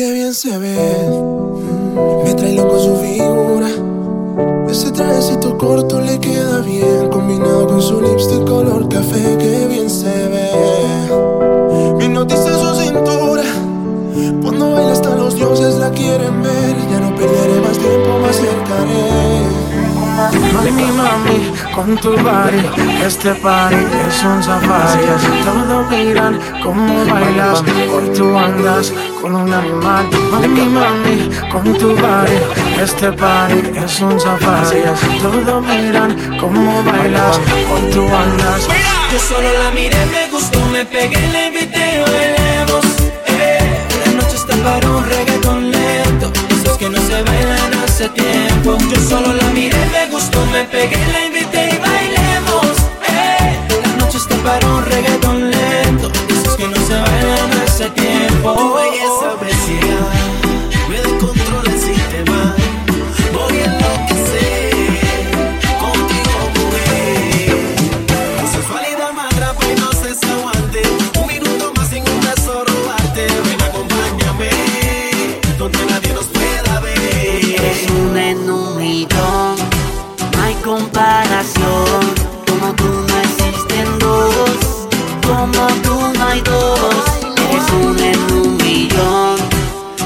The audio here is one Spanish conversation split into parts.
Qué bien se ve, me trae loco su figura. Ese trajecito corto le queda bien, combinado con su lipstick color café, qué bien se ve. Me noticia su cintura, cuando baila hasta los dioses la quieren ver. Ya no perderé más tiempo, más acercaré. Mami, mami, con tu body. Este party es un safari. Todos miran cómo bailas. Hoy tú andas con un animal. Mami, mami, con tu body. Este party es un safari. Todos miran cómo bailas. Hoy tú andas. Yo solo la miré, me gustó, me pegué, le invité, bailemos. Eh. La noche está para un reggaeton lento. Esos que no se bailan hace tiempo. Yo solo la miré, me gustó, me pegué, la donde nadie nos pueda ver. Una en un millón, no hay comparación. Como tú no existen dos, como tú no hay dos. Eres una en un millón,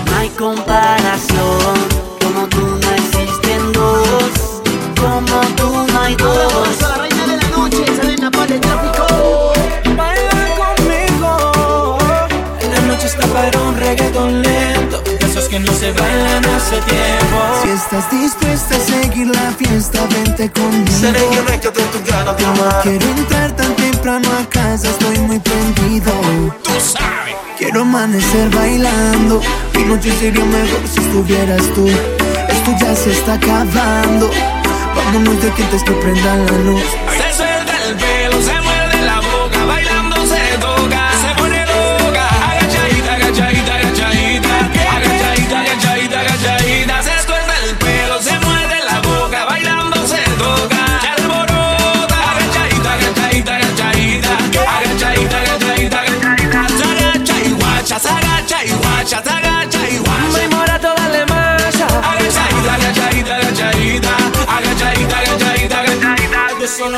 no hay comparación. Como tú no existen dos, como tú no hay dos. La reina de la noche, Selena para el tráfico. Baila conmigo La noche está para un reggaeton que no se bailan hace tiempo Si estás dispuesta a seguir la fiesta, vente conmigo. Seré yo recto de tu ganas de amar. quiero entrar tan temprano a casa, estoy muy prendido. Tú sabes. Quiero amanecer bailando. Mi noche sería mejor si estuvieras tú. Esto ya se está acabando. Vámonos de aquí antes que prenda la luz. Se suelta el pelo, se muerde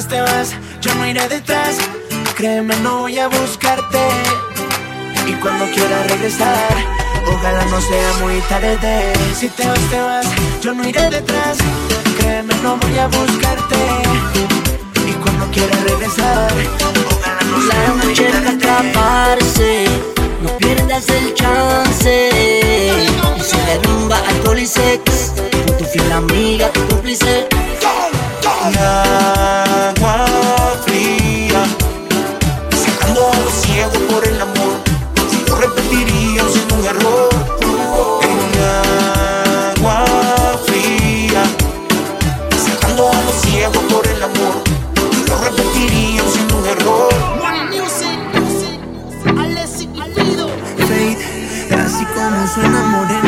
Si te vas, te vas, yo no iré detrás. Créeme, no voy a buscarte. Y cuando quieras regresar, ojalá no sea muy tarde. Si te vas, te vas, yo no iré detrás. Créeme, no voy a buscarte. Y cuando quieras regresar, ojalá no sea La muy noche está tarde. atraparse, no pierdas el chance. Y se derrumba alcohol y sex, con tu fiel amiga, tu cómplice. Agua enamoré